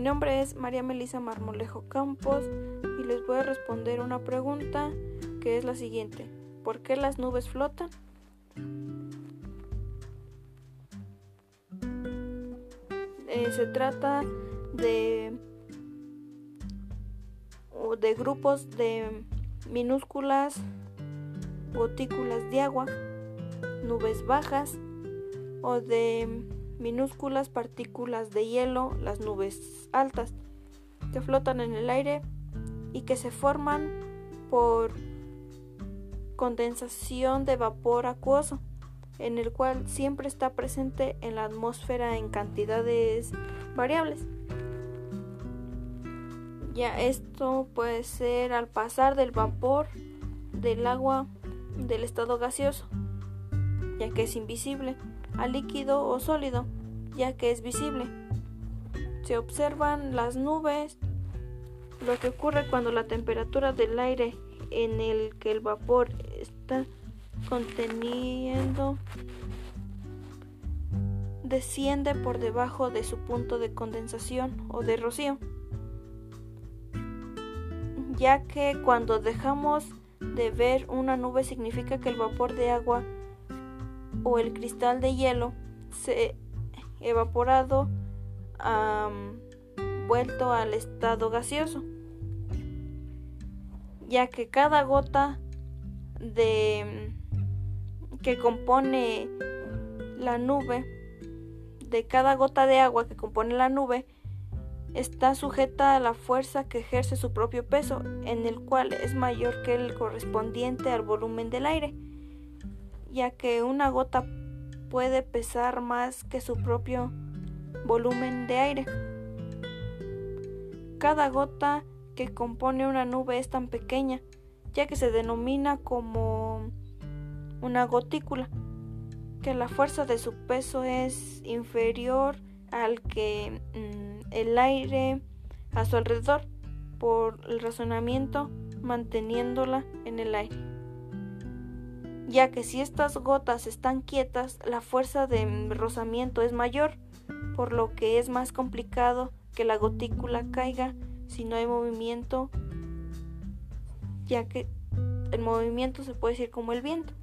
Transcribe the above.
nombre es María Melisa Marmolejo Campos y les voy a responder una pregunta que es la siguiente. ¿Por qué las nubes flotan? Eh, se trata de, de grupos de minúsculas gotículas de agua, nubes bajas o de minúsculas partículas de hielo, las nubes altas, que flotan en el aire y que se forman por condensación de vapor acuoso, en el cual siempre está presente en la atmósfera en cantidades variables. Ya esto puede ser al pasar del vapor del agua del estado gaseoso, ya que es invisible, a líquido o sólido, ya que es visible. Se observan las nubes, lo que ocurre cuando la temperatura del aire en el que el vapor está conteniendo desciende por debajo de su punto de condensación o de rocío, ya que cuando dejamos de ver una nube significa que el vapor de agua o el cristal de hielo se evaporado vuelto al estado gaseoso ya que cada gota de que compone la nube de cada gota de agua que compone la nube está sujeta a la fuerza que ejerce su propio peso, en el cual es mayor que el correspondiente al volumen del aire, ya que una gota puede pesar más que su propio volumen de aire. Cada gota que compone una nube es tan pequeña, ya que se denomina como una gotícula, que la fuerza de su peso es inferior al que mm, el aire a su alrededor por el razonamiento manteniéndola en el aire. Ya que si estas gotas están quietas, la fuerza de rozamiento es mayor, por lo que es más complicado que la gotícula caiga si no hay movimiento, ya que el movimiento se puede decir como el viento.